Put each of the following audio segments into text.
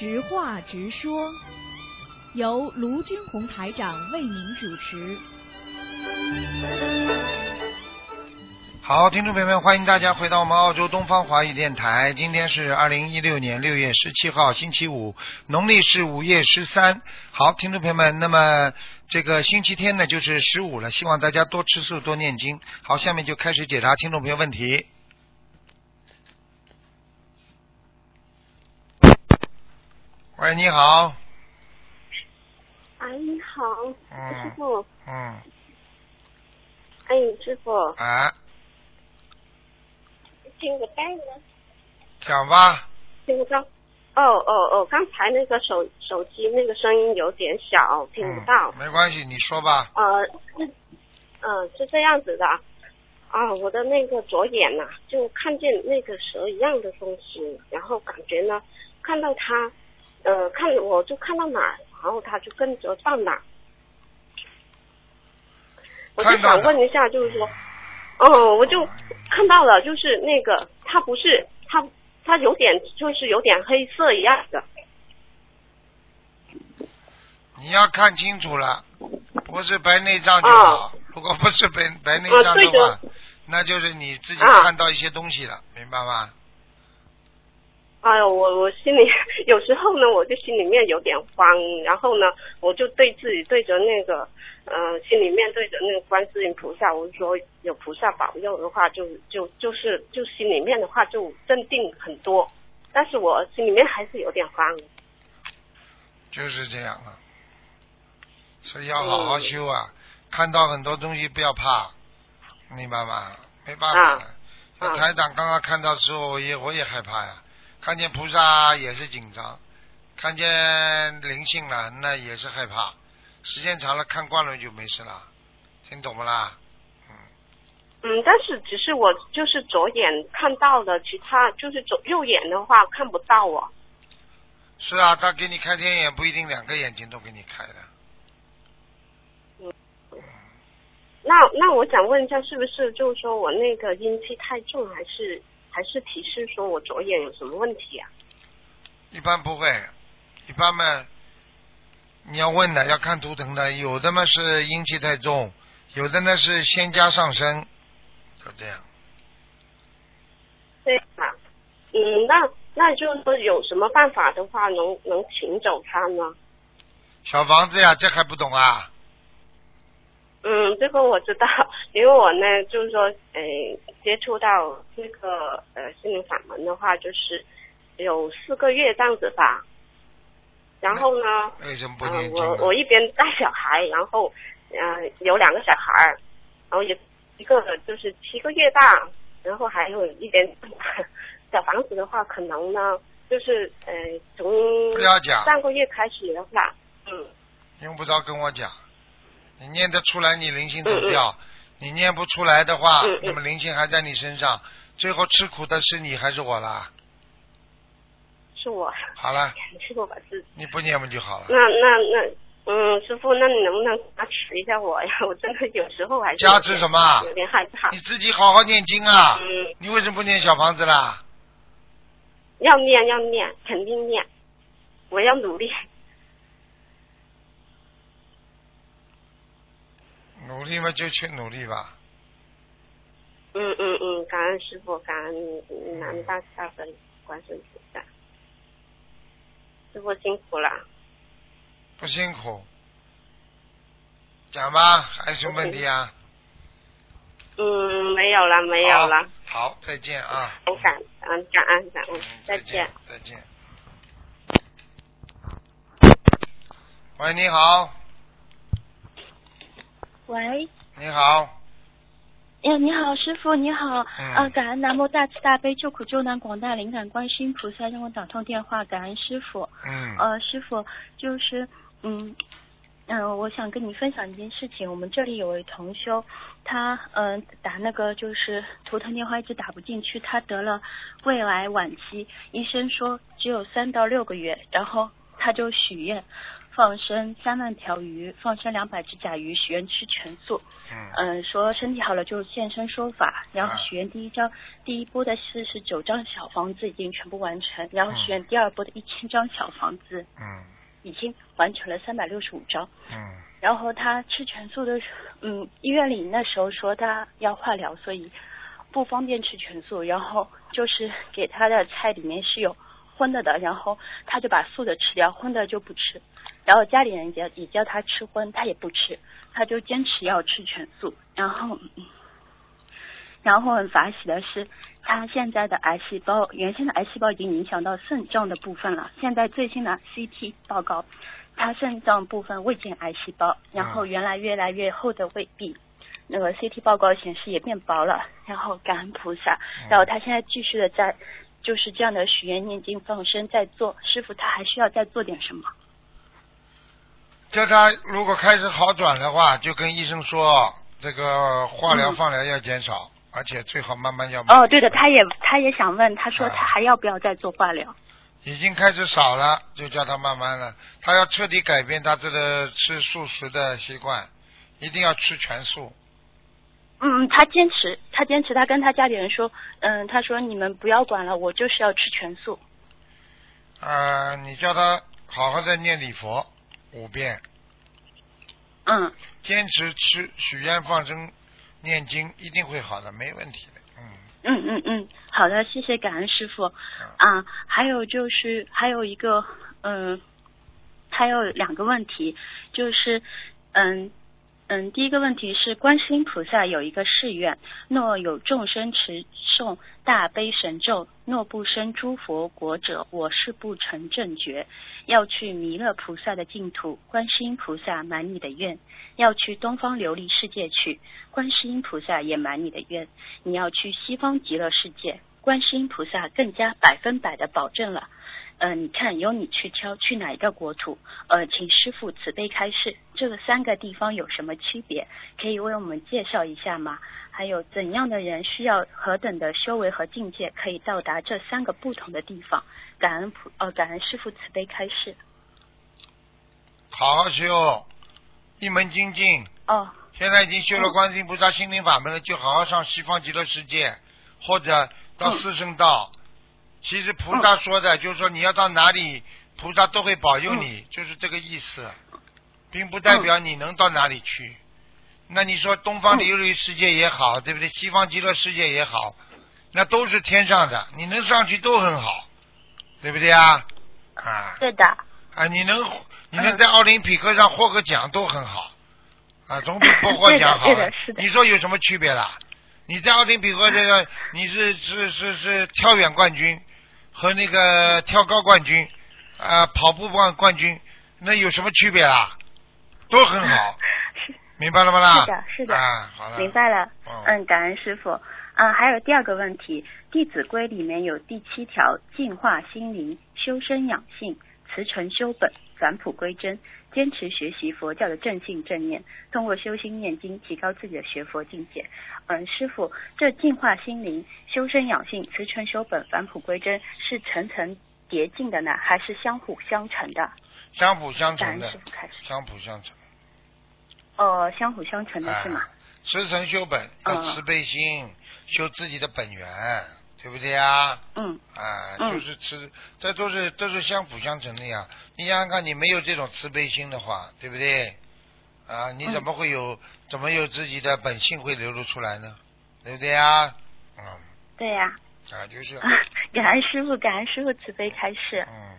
直话直说，由卢军红台长为您主持。好，听众朋友们，欢迎大家回到我们澳洲东方华语电台。今天是二零一六年六月十七号，星期五，农历是五月十三。好，听众朋友们，那么这个星期天呢，就是十五了，希望大家多吃素，多念经。好，下面就开始解答听众朋友问题。喂，你好。哎，你好，嗯师傅。嗯，哎，师傅，哎，听不到吗？讲吧。听不到。哦哦哦，刚才那个手手机那个声音有点小，听不到嗯。。没关系，你说吧。呃，是，嗯、是这样子的。啊，我的那个左眼呐、就看见那个蛇一样的东西，然后感觉呢，看到它，呃，看我就看到哪，然后他就跟着到哪儿。我就想问一下，就是说，哦，我就看到了，就是那个它不是它，它有点就是有点黑色一样的。你要看清楚了，不是白内障就啊好。如果不是白白内障的话，的那就是你自己啊看到一些东西了，明白吗？哎呦，我我心里有时候呢，我就心里面有点慌，然后呢，我就对自己对着那个，呃，心里面对着那个观世音菩萨，我就说有菩萨保佑的话就，就就是就心里面的话就镇定很多，但是我心里面还是有点慌。就是这样啊。所以要好好修啊！看到很多东西不要怕，明白吗？没办法那。啊台长刚刚看到的时候，我也我也害怕呀。看见菩萨也是紧张，看见灵性了那也是害怕。时间长了看惯了就没事了，听懂不啦？嗯，但是只是我就是左眼看到的，其他就是左右眼的话看不到哦。是啊，他给你开天眼不一定两个眼睛都给你开的。嗯那那我想问一下，是不是就是说我那个阴气太重，还是还是提示说我左眼有什么问题啊？一般不会，一般嘛，你要问的要看图腾的，有的嘛是阴气太重，有的呢是仙家上升，就这样。对啊，嗯，那那就是说有什么办法的话，能能请走他呢？小房子呀，这还不懂啊？嗯，这个我知道，因为我呢就是说，呃，接触到这个呃心灵法门的话，就是有四个月这样子吧。然后呢，为什么不嗯、念经、啊我我一边带小孩，然后呃有两个小孩，然后也一个就是七个月大，然后还有一边小房子的话，可能呢就是呃从讲上个月开始的话，嗯用不着跟我讲，你念得出来，你灵性走掉；你念不出来的话，那么灵性还在你身上，最后吃苦的是你还是我啦？是我，好了，是我把自己。你不念不就好了？那那那，嗯，师傅，那你能不能加持一下我呀？我真的有时候还是加持什么有点害怕你。自己好好念经啊！嗯，你为什么不念小房子啦？要念要念，肯定念，我要努力。努力嘛，就去努力吧。嗯嗯嗯，感恩师傅，感恩南无大慈大悲观世音菩萨。师傅辛苦了。不辛苦。讲吧，还有什么问题啊？嗯，没有了，没有了。好。好，再见啊。很感恩感恩感恩嗯，，再见见。，再见。喂，你好，喂，你好，哎，你好，师傅，你好，嗯啊，感恩南无大慈大悲救苦救难广大灵感观世音菩萨让我打通电话，感恩师傅。嗯，呃，师傅，就是，嗯，嗯、我想跟你分享一件事情。我们这里有位同修，他嗯、呃打那个就是图腾电话一直打不进去，他得了胃癌晚期，医生说只有三到六个月，然后他就许愿，放生三万条鱼，放生两百只甲鱼，许愿吃全素。嗯嗯，说身体好了就现身说法，然后啊许愿第一张、第一波的四十九张小房子已经全部完成，然后嗯许愿第二波的一千张小房子嗯已经完成了三百六十五张。嗯然后他吃全素的，嗯，医院里那时候说他要化疗，所以不方便吃全素，然后就是给他的菜里面是有荤的的，然后他就把素的吃掉，荤的就不吃。然后家里人也也叫他吃荤，他也不吃，他就坚持要吃全素。然后，嗯然后很法喜的是，他现在的癌细胞，原先的癌细胞已经影响到肾脏的部分了。现在最新的 CT 报告，他肾脏部分未见癌细胞，然后原来越来越厚的胃壁，那个 CT 报告显示也变薄了。然后感恩菩萨，然后他现在继续的在就是这样的许愿、念经、放生在做。师傅，他还需要再做点什么？叫他如果开始好转的话，就跟医生说，这个化疗、嗯放疗要减少，而且最好慢慢要。哦，对的，他也他也想问，他说啊他还要不要再做化疗？已经开始少了，就叫他慢慢了。他要彻底改变他这个吃素食的习惯，一定要吃全素。嗯，他坚持，他坚持，他跟他家里人说，嗯，他说你们不要管了，我就是要吃全素。呃，你叫他好好的念礼佛五遍，嗯，坚持吃许愿放生念经，一定会好的，没问题的。嗯，嗯嗯嗯，好的，谢谢感恩师傅。啊，还有就是还有一个，嗯，还有两个问题，就是，嗯嗯，第一个问题是观世音菩萨有一个誓愿，若有众生持诵大悲神咒，若不生诸佛国者，我誓不成正觉。要去弥勒菩萨的净土，观世音菩萨满你的愿；要去东方琉璃世界去，观世音菩萨也满你的愿。你要去西方极乐世界，观世音菩萨更加百分百的保证了。呃，你看由你去挑去哪一个国土？呃，请师傅慈悲开示，这个三个地方有什么区别？可以为我们介绍一下吗？还有怎样的人需要何等的修为和境界，可以到达这三个不同的地方？感恩普呃，感恩师傅慈悲开示。好好修，一门精进。哦，现在已经修了观世音菩萨心灵法门了，就好好上西方极乐世界，或者到四圣道。其实菩萨说的，就是说你要到哪里，菩萨都会保佑你，就是这个意思，并不代表你能到哪里去。那你说东方琉璃世界也好，对不对？西方极乐世界也好，那都是天上的，你能上去都很好，对不对啊？啊对的。啊，你能你能在奥林匹克上获个奖都很好，啊，总比不获奖好。对的对的是的你说有什么区别啦？你在奥林匹克这个你是是是是跳远冠军和那个跳高冠军啊、跑步冠冠军，那有什么区别啊？都很好，是。明白了吗啦？是的是的。啊，好了，明白了。嗯，嗯，感恩师傅。啊，还有第二个问题，《弟子规》里面有第七条：净化心灵，修身养性，慈诚修本，返璞归真，坚持学习佛教的正信正念，通过修心念经提高自己的学佛境界。嗯，师傅，这净化心灵、修身养性、慈诚修本、返璞归真是层层叠进的呢，还是相辅相成的？相辅相成的师傅开始。相辅相成。哦，相辅相成的是吗？啊慈诚修本，要嗯慈悲心，修自己的本源，对不对呀？嗯啊，嗯就是吃，这都是都是相辅相成的呀。你想想看，你没有这种慈悲心的话，对不对？啊，你怎么会有、怎么有自己的本性会流露出来呢？对不对呀？嗯，对呀、啊，就是，感恩师傅，感恩师傅慈悲开示。嗯，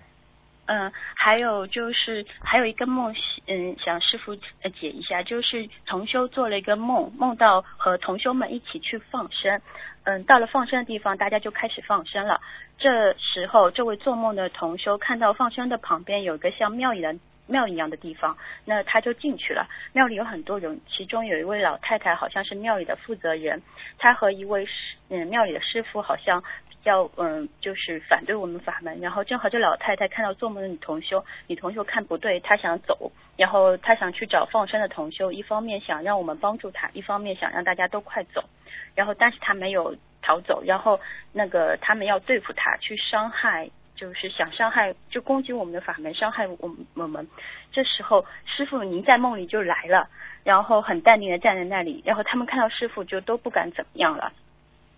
嗯，还有就是还有一个梦，嗯，想师傅解一下，就是同修做了一个梦，梦到和同修们一起去放生，嗯，到了放生的地方，大家就开始放生了。这时候，这位做梦的同修看到放生的旁边有一个像庙一样庙一样的地方，那他就进去了。庙里有很多人，其中有一位老太太，好像是庙里的负责人，她和一位师嗯庙里的师傅好像要嗯就是反对我们法门，然后正好这老太太看到做梦的女同修，女同修看不对，她想走，然后她想去找放生的同修，一方面想让我们帮助她，一方面想让大家都快走，然后但是她没有逃走，然后那个他们要对付她，去伤害就是想伤害，就攻击我们的法门，伤害我们我们。这时候师傅您在梦里就来了，然后很淡定的站在那里，然后他们看到师傅就都不敢怎么样了。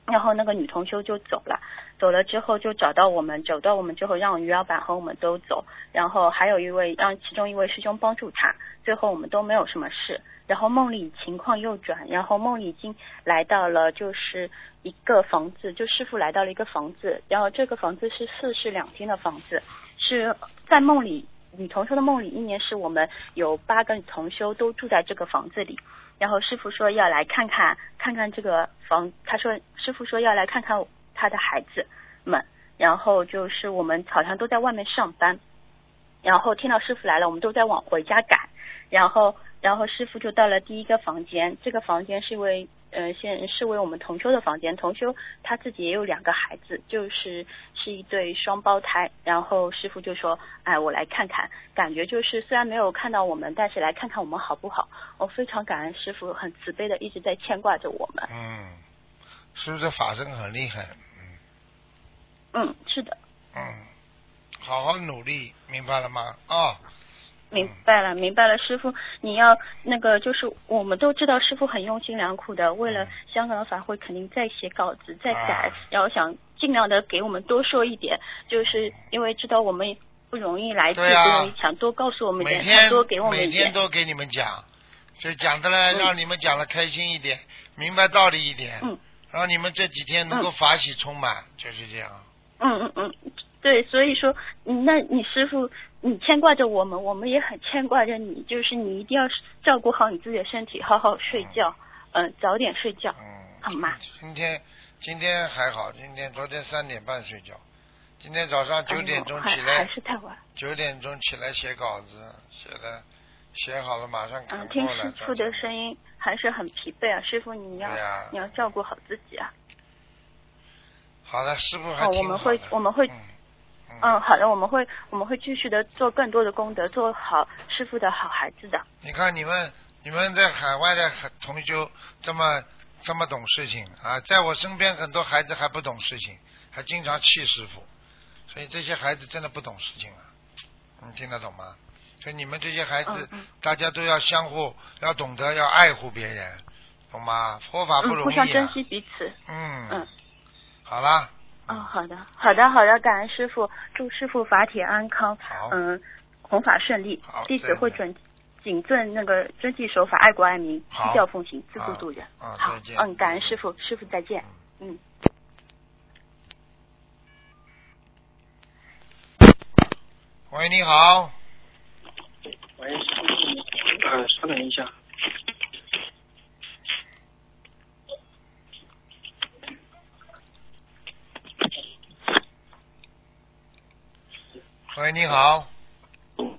然后那个女同修就走了，走了之后就找到我们，找到我们之后让于老板和我们都走，然后还有一位让其中一位师兄帮助他，最后我们都没有什么事。然后梦里情况又转，然后梦里已经来到了就是一个房子，就师傅来到了一个房子，然后这个房子是四室两厅的房子，是在梦里女同修的梦里，一年是我们有八个同修都住在这个房子里。然后师傅说要来看看看看这个房，他说师傅说要来看看他的孩子们，然后就是我们好像都在外面上班，然后听到师傅来了，我们都在往回家赶，然后然后师傅就到了第一个房间，这个房间是因为呃现是为我们同修的房间，同修他自己也有两个孩子，就是是一对双胞胎，然后师傅就说哎我来看看，感觉就是虽然没有看到我们，但是来看看我们好不好？我非常感恩师傅，很慈悲的一直在牵挂着我们。嗯，是不是法身很厉害？嗯，是的。嗯，好好努力，明白了吗？啊、明白了，明白了，师傅，你要那个就是我们都知道师傅很用心良苦的，为了香港的法会肯定在写稿子，在改，啊。然后想尽量的给我们多说一点，就是因为知道我们不容易来自，对啊不容易想多告诉我们一点，每天多给我们每一点。天都给你们讲，所以讲的呢，嗯。让你们讲的开心一点，明白道理一点，嗯。让你们这几天能够法喜充满，就是这样。嗯嗯嗯，对，所以说，嗯那你师傅，你牵挂着我们，我们也很牵挂着你，就是你一定要照顾好你自己的身体，好好睡觉，嗯、早点睡觉，嗯，好吗？今天今天还好，今天昨天三点半睡觉，今天早上九点钟起哎呦还是太晚。九点钟起来写稿子，写的写好了马上嗯，赶听过来。师傅的声音还是很疲惫啊，师傅你要、你要照顾好自己啊。好的，师傅还哦，挺我们会我们会嗯嗯，好的，我们会我们会继续的做更多的功德，做好师傅的好孩子的。你看你们你们在海外的同修这么这么懂事情啊，在我身边很多孩子还不懂事情，还经常气师傅，所以这些孩子真的不懂事情啊，你听得懂吗？所以你们这些孩子，嗯嗯大家都要相互要懂得要爱护别人，懂吗？佛法不嗯，容易互相珍啊。惜彼此。嗯嗯。好啦。哦，好的，好的，好的，感恩师傅，祝师傅法体安康，好。嗯，弘法顺利，弟子会准谨遵那个遵纪守法，爱国爱民，好依教奉行，自啊度度人。啊好，嗯，感恩师傅，师傅再见。嗯。喂，你好。喂，呃，稍等一下。喂，你好。嗯，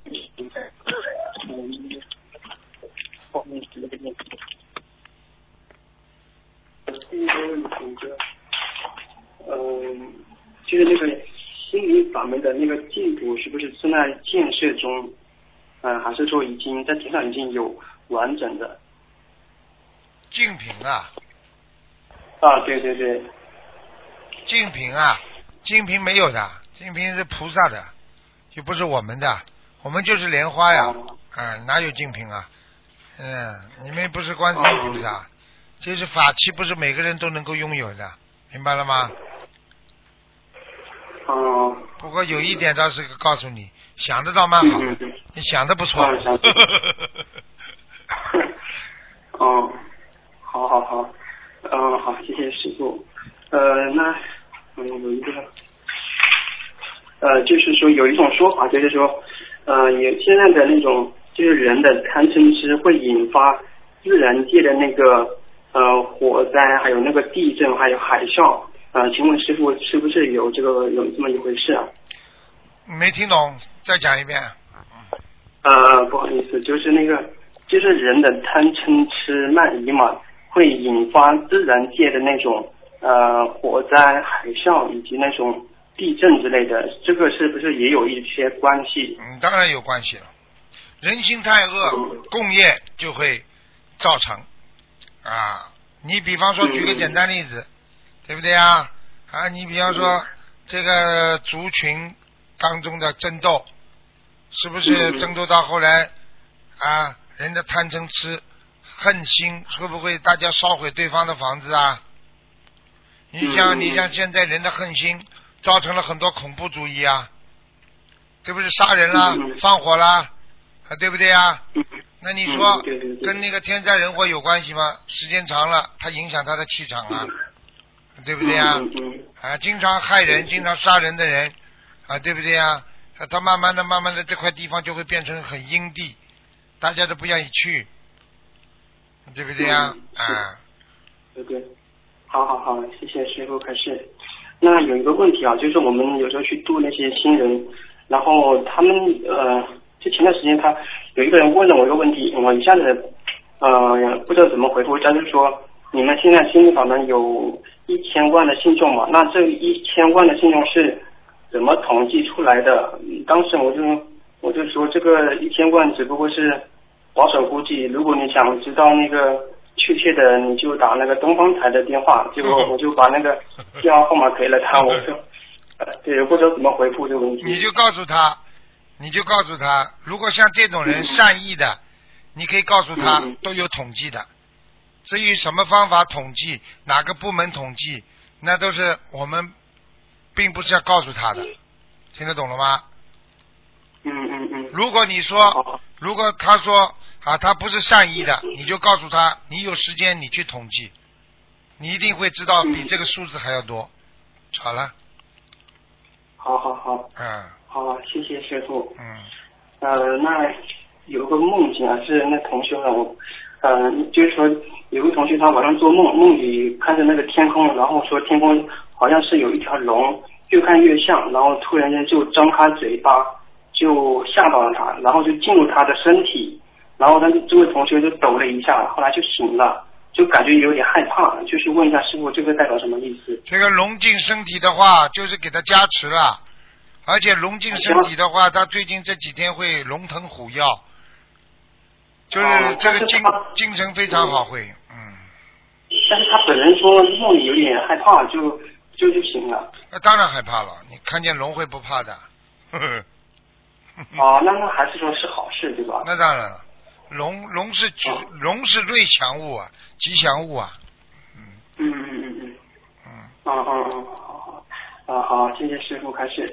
就是那个心灵法门的那个进度是不是正在建设中？嗯，还是说已经在天上已经有完整的？净瓶啊，啊，对对对，净瓶啊，净瓶没有的，净瓶是菩萨的，又不是我们的，我们就是莲花呀，哦嗯，哪有净瓶啊？嗯，你们不是观世音菩萨，这是法器，不是每个人都能够拥有的，明白了吗？哦，不过有一点倒是告诉你，想的倒蛮好你想的不错。啊想得 哦，好好好，嗯，好，谢谢师傅。呃，那嗯有一个，呃，就是说有一种说法，就是说，呃，也现在的那种就是人的贪嗔痴会引发自然界的那个呃火灾，还有那个地震，还有海啸。呃，请问师傅是不是有这个有这么一回事啊？没听懂，再讲一遍。呃，不好意思，就是那个，就是人的贪嗔痴慢疑嘛，会引发自然界的那种呃火灾、海啸以及那种地震之类的，这个是不是也有一些关系？嗯，当然有关系了。人心太恶，共业就会造成啊。你比方说，举个简单例子，对不对啊？啊，你比方说这个族群当中的争斗，是不是嗯争斗到后来啊，人的贪嗔痴、恨心，会不会大家烧毁对方的房子啊？你像嗯你像现在人的恨心，造成了很多恐怖主义啊，这不是？杀人啦嗯，放火啦，啊，对不对啊？嗯那你说跟那个天灾人祸有关系吗？时间长了，它影响他的气场啊，对不对啊？嗯嗯啊，经常害人、经常杀人的人，啊，对不对啊？啊他慢慢的、慢慢的，这块地方就会变成很阴地，大家都不愿意去，对不对啊？嗯是啊，对对，好好好，谢谢师傅开示。那有一个问题啊，就是我们有时候去度那些新人，然后他们呃，就前段时间他有一个人问了我一个问题，我一下子呃不知道怎么回复，他就说你们现在心灵法门有一千万的信众嘛，那这一千万的信众是怎么统计出来的？当时我就我就说这个一千万只不过是保守估计，如果你想知道那个确切的，你就打那个东方台的电话。结果 我就把那个电话号码给了他，我说，呃，对，不知道怎么回复这个问题。你就告诉他，你就告诉他，如果像这种人善意的，你可以告诉他嗯都有统计的。至于什么方法统计，哪个部门统计，那都是我们并不是要告诉他的，听得懂了吗？嗯嗯嗯。如果你说，如果他说啊，他不是善意的，你就告诉他，你有时间你去统计，你一定会知道比这个数字还要多。好了，好好好嗯好，谢谢师傅。嗯，呃，那有个梦境啊，是那同学呢，我，呃，就是说有个同学他晚上做梦，梦里看着那个天空，然后说天空好像是有一条龙，越看越像，然后突然间就张开嘴巴，就吓到了他，然后就进入他的身体，然后他这位同学就抖了一下，后来就醒了，就感觉有点害怕，就是问一下师傅这个代表什么意思？这个龙进身体的话，就是给他加持了，而且龙进身体的话，他最近这几天会龙腾虎跃，就是哦这个精精神非常好，会，嗯，但是他本人说梦里有点害怕，就就就醒了。那当然害怕了，你看见龙会不怕的，呵呵。哦，那那还是说是好事对吧？那当然了，龙龙是吉哦龙是瑞祥物啊，吉祥物啊，嗯嗯嗯嗯嗯，嗯，嗯嗯嗯，好好，啊好，谢谢师傅开始。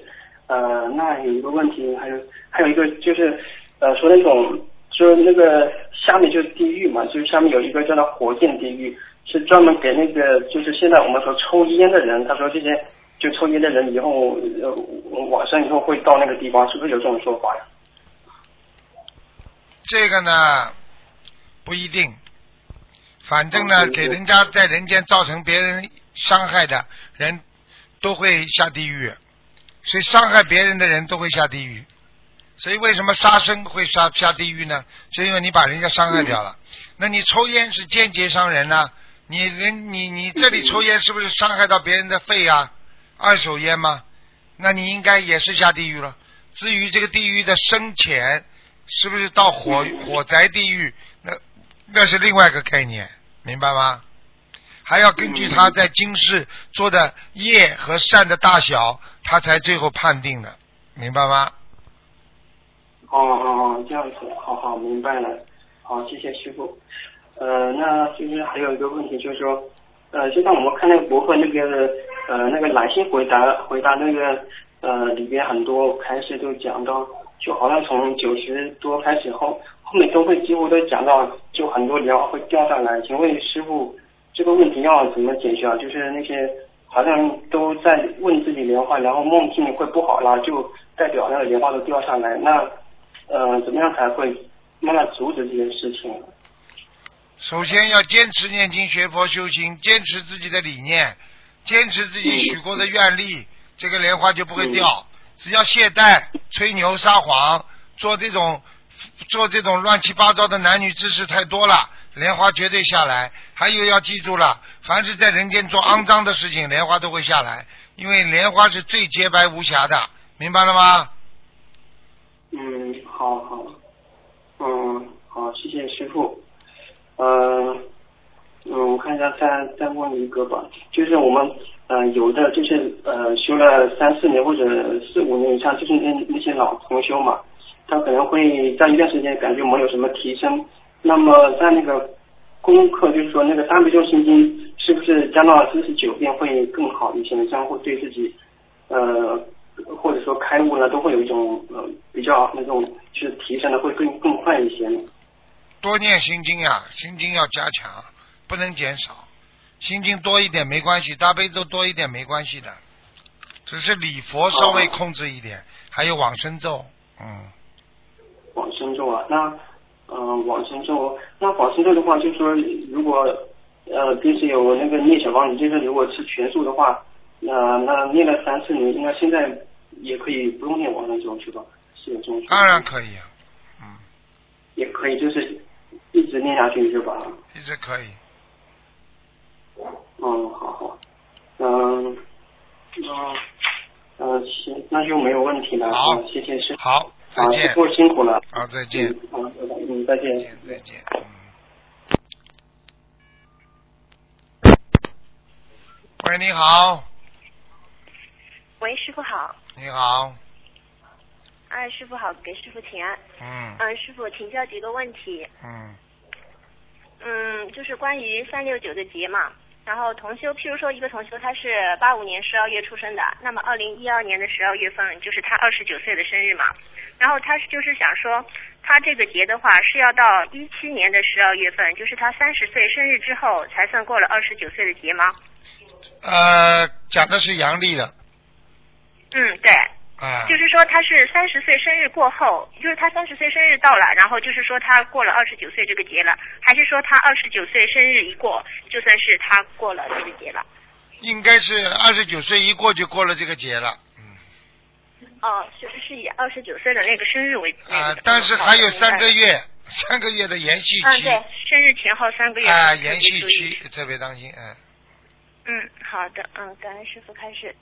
呃，那有一个问题，还有还有一个就是，呃，说那种说那个下面就是地狱嘛，就是下面有一个叫做火箭地狱，是专门给那个就是现在我们说抽烟的人，他说这些就抽烟的人以后呃晚上以后会到那个地方，是不是有这种说法呀？这个呢不一定，反正呢，嗯给人家在人间造成别人伤害的人，都会下地狱，所以伤害别人的人都会下地狱。所以为什么杀生会杀下地狱呢？是因为你把人家伤害掉了。那你抽烟是间接伤人呐、你人你你这里抽烟是不是伤害到别人的肺啊？二手烟吗？那你应该也是下地狱了。至于这个地狱的深浅，是不是到火 火灾地狱？那那是另外一个概念，明白吗？还要根据他在今世做的业和善的大小，他才最后判定的，明白吗？哦哦哦，这样子，好好明白了。好，谢谢师傅。呃，那就是还有一个问题，就是说，呃，就像我们看那个博客那个呃那个来信回答回答那个呃里边很多开始就讲到，就好像从九十多开始后，后面都会几乎都讲到，就很多莲花会掉下来。请问师傅，这个问题要怎么解决啊？就是那些好像都在问自己莲花，然后梦境会不好啦，就代表那个莲花都掉下来。那呃，怎么样才会慢慢阻止这件事情？首先要坚持念经学佛修行，坚持自己的理念，坚持自己许过的愿力，这个莲花就不会掉。只要懈怠、吹牛、撒谎，做这种做这种乱七八糟的男女之事太多了，莲花绝对下来。还有要记住了，凡是在人间做肮脏的事情，莲花都会下来，因为莲花是最洁白无瑕的，明白了吗？嗯，好好，嗯，好，谢谢师傅。呃，嗯，我看一下，再再问一个吧，就是我们呃，有的就是呃修了三四年或者四五年以上，就是那那些老同修嘛，他可能会在一段时间感觉没有什么提升。那么在那个功课，就是说那个大悲咒心经，是不是加到四十九遍会更好一些？这样会对自己呃或者说开悟呢，都会有一种呃比较那种就是提升的会更更快一些呢？多念心经呀，心经要加强，不能减少。心经多一点没关系，大悲咒多一点没关系的，只是礼佛稍微控制一点，还有往生咒，嗯。往生咒啊，那嗯、呃往生咒，那往生咒的话，就是说如果呃平时有那个念小房子，就是如果吃全素的话，那、那念了三次，你，应该现在也可以不用念往生咒是吧？是有这种当然可以啊，嗯，也可以，就是一直念下去是吧？一直可以。嗯，好好，嗯，嗯，嗯，行，那就没有问题了。好嗯谢谢师傅。好，再啊，见师。傅辛苦了。好，再见。嗯，好的嗯，再见。再见，再见。嗯。喂，你好，喂，师傅好。你好，哎，师傅好，给师傅请安。嗯嗯，师傅请教几个问题。嗯嗯，就是关于三六九的节嘛。然后同修，譬如说一个同修他是八五年十二月出生的，那么二零一二年的十二月份就是他二十九岁的生日嘛。然后他是就是想说，他这个节的话是要到一七年的十二月份，就是他三十岁生日之后才算过了二十九岁的节吗？呃，讲的是阳历的，嗯，对。啊、就是说他是三十岁生日过后，就是他三十岁生日到了，然后就是说他过了二十九岁这个节了，还是说他二十九岁生日一过，就算是他过了这个节了？应该是二十九岁一过就过了这个节了，嗯，哦，是是以二十九岁的那个生日为啊、但是还有三个月。三个月的延续嗯，期，对，生日前后三个月。啊、延续期特别当心，嗯。嗯，好的，嗯，感恩师傅开始。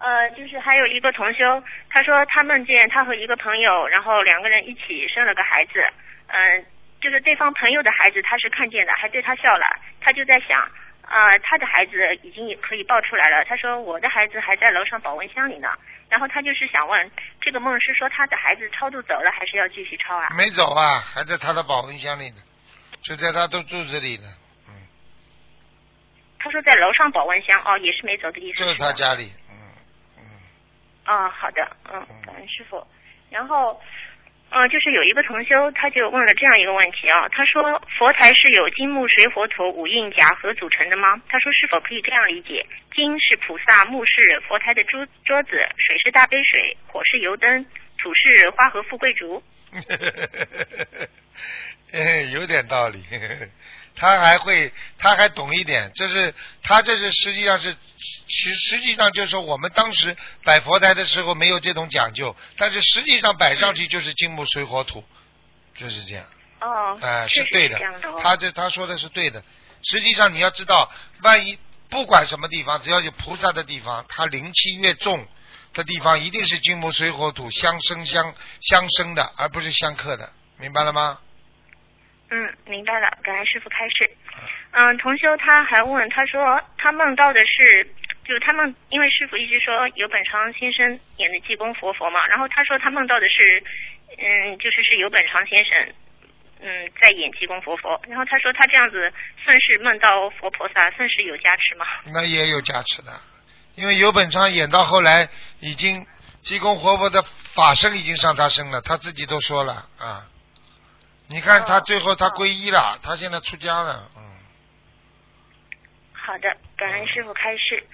呃，就是还有一个同修，他说他梦见他和一个朋友，然后两个人一起生了个孩子，嗯、就是对方朋友的孩子他是看见的，还对他笑了，他就在想，啊、他的孩子已经也可以抱出来了，他说我的孩子还在楼上保温箱里呢，然后他就是想问，这个梦是说他的孩子超度走了，还是要继续超啊？没走啊，还在他的保温箱里呢，就在他的肚子里呢，嗯，他说在楼上保温箱，哦，也是没走的意思。就是他家里，啊，好的，嗯，感恩师傅。然后，呃，就是有一个同修，他就问了这样一个问题啊，他说佛台是由金木水火土五蕴夹合组成的吗？他说是否可以这样理解？金是菩萨，木是佛台的桌桌子，水是大杯水，火是油灯，土是花和富贵竹。哎，有点道理。他还会，他还懂一点，这是他这是实际上是，实实际上就是说我们当时摆佛台的时候没有这种讲究，但是实际上摆上去就是金木水火土，就是这样。哦，哎、是对的。他这他说的是对的。实际上你要知道，万一不管什么地方，只要有菩萨的地方，它灵气越重的地方，一定是金木水火土相生相相生的，而不是相克的，明白了吗？嗯，明白了，感恩师傅开示。嗯，同修他还问，他说他梦到的是，就他梦，因为师傅一直说有本昌先生演的济公活佛嘛，然后他说他梦到的是，嗯，就是是有本昌先生，嗯，在演济公活佛，然后他说他这样子算是梦到佛菩萨，算是有加持吗？那也有加持的，因为有本昌演到后来已经济公活佛的法身已经上他身了，他自己都说了啊。你看他哦最后他哦皈依了，他现在出家了，嗯。好的，感恩师傅开示。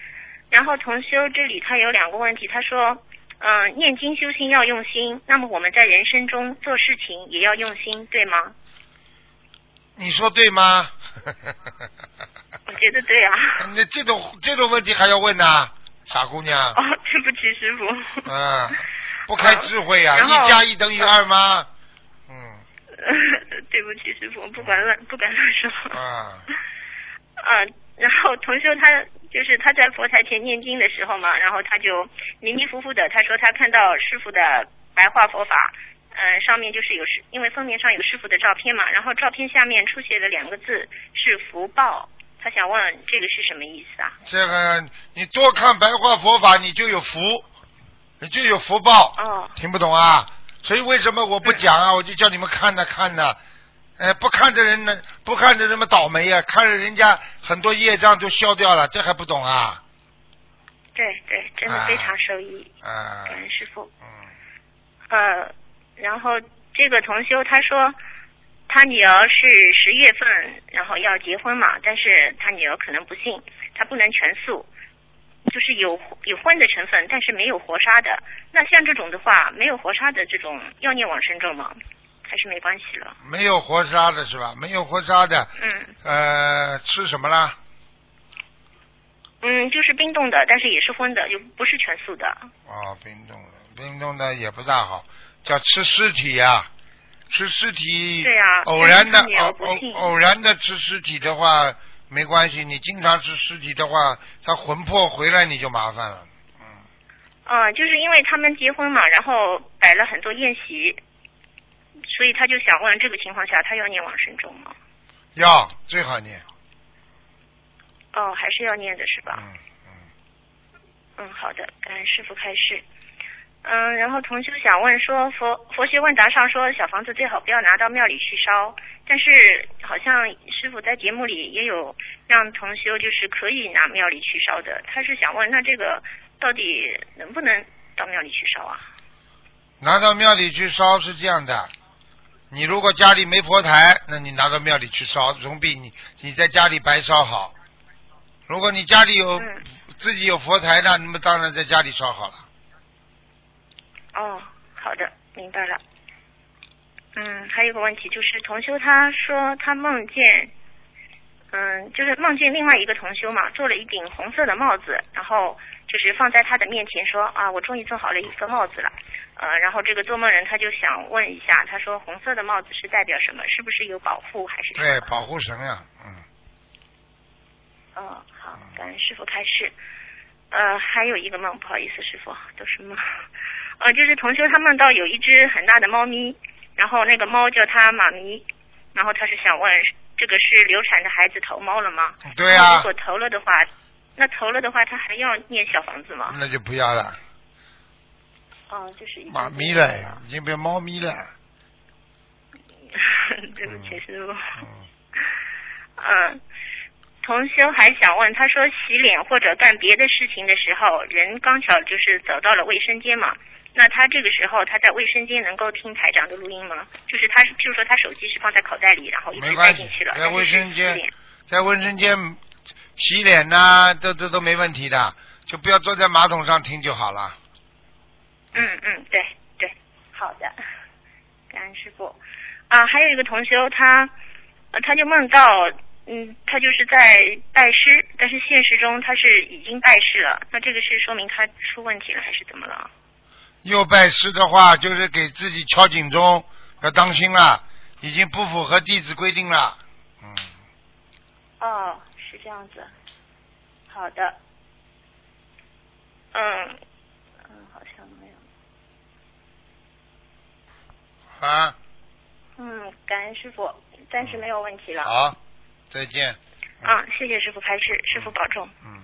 然后同修这里他有两个问题，他说，嗯、念经修心要用心，那么我们在人生中做事情也要用心，对吗？你说对吗？我觉得对啊。那这种这种问题还要问呐、傻姑娘。哦，对不起，师傅。嗯，不开智慧呀、一加一等于二吗？嗯 对不起，师傅，不敢乱不敢乱说。啊，嗯，然后同修他就是他在佛台前念经的时候嘛，然后他就迷迷糊糊的，他说他看到师傅的白话佛法，嗯，上面就是有师，因为封面上有师傅的照片嘛，然后照片下面出现了两个字是福报，他想问这个是什么意思啊？这个你多看白话佛法，你就有福，你就有福报。哦听不懂啊？所以为什么我不讲啊？我就叫你们看呢看呢。哎，不看的人呢，不看着人么倒霉啊、看着人家很多业障都消掉了，这还不懂啊？对对，真的非常受益，啊，感恩师傅。嗯，呃，然后这个同修他说，他女儿是十月份，然后要结婚嘛，但是他女儿可能不信，他不能全素，就是有有荤的成分，但是没有活杀的。那像这种的话，没有活杀的这种要念往生咒吗？还是没关系了？没有活杀的是吧？没有活杀的，嗯呃，吃什么啦？嗯，就是冰冻的，但是也是荤的，就不是全素的。哦，冰冻的，冰冻的也不大好，叫吃尸体呀、吃尸体。对呀偶然的偶偶偶然的吃尸体的话没关系，你经常吃尸体的话，他魂魄回来你就麻烦了。嗯，嗯，就是因为他们结婚嘛，然后摆了很多宴席，所以他就想问，这个情况下他要念往生咒吗？要最好念。哦，还是要念的是吧？嗯嗯，嗯，好的，感恩师傅开示。嗯，然后同修想问说，佛佛学问答上说小房子最好不要拿到庙里去烧，但是好像师傅在节目里也有让同修就是可以拿庙里去烧的。他是想问，那这个到底能不能到庙里去烧啊？拿到庙里去烧是这样的，你如果家里没佛台，那你拿到庙里去烧，总比你你在家里白烧好。如果你家里有、嗯自己有佛台的，那么当然在家里烧好了。哦，好的，明白了。嗯，还有个问题就是，同修他说他梦见，嗯，就是梦见另外一个同修嘛，做了一顶红色的帽子，然后就是放在他的面前说啊，我终于做好了一个帽子了。呃，然后这个做梦人他就想问一下，他说红色的帽子是代表什么？是不是有保护还是？对，保护神呀、嗯，哦，好，感恩师傅开示。呃，还有一个梦，不好意思，师傅，都是梦。呃，就是同修他梦到有一只很大的猫咪，然后那个猫叫它妈咪，然后他是想问，这个是流产的孩子投猫了吗？对啊、如果投了的话，那投了的话，他还要念小房子吗？那就不要了，哦，就是妈咪了呀，已经变猫咪了。对不起，师傅。嗯，嗯，同修还想问，他说洗脸或者干别的事情的时候，人刚巧就是走到了卫生间嘛，那他这个时候他在卫生间能够听台长的录音吗？就是他，譬如说他手机是放在口袋里，然后一直带进去了，在卫生间在卫生间洗脸呐、都都都没问题的，就不要坐在马桶上听就好了。嗯嗯，对对，好的，感恩师傅。啊，还有一个同修，他呃他就梦到，嗯，他就是在拜师，但是现实中他是已经拜师了，那这个是说明他出问题了还是怎么了？又拜师的话，就是给自己敲警钟，要当心了，已经不符合弟子规定了。嗯，哦，是这样子，好的，嗯嗯，好像没有，啊，嗯，感恩师傅，暂时没有问题了。好，再见。啊，谢谢师傅开示，师傅保重。嗯。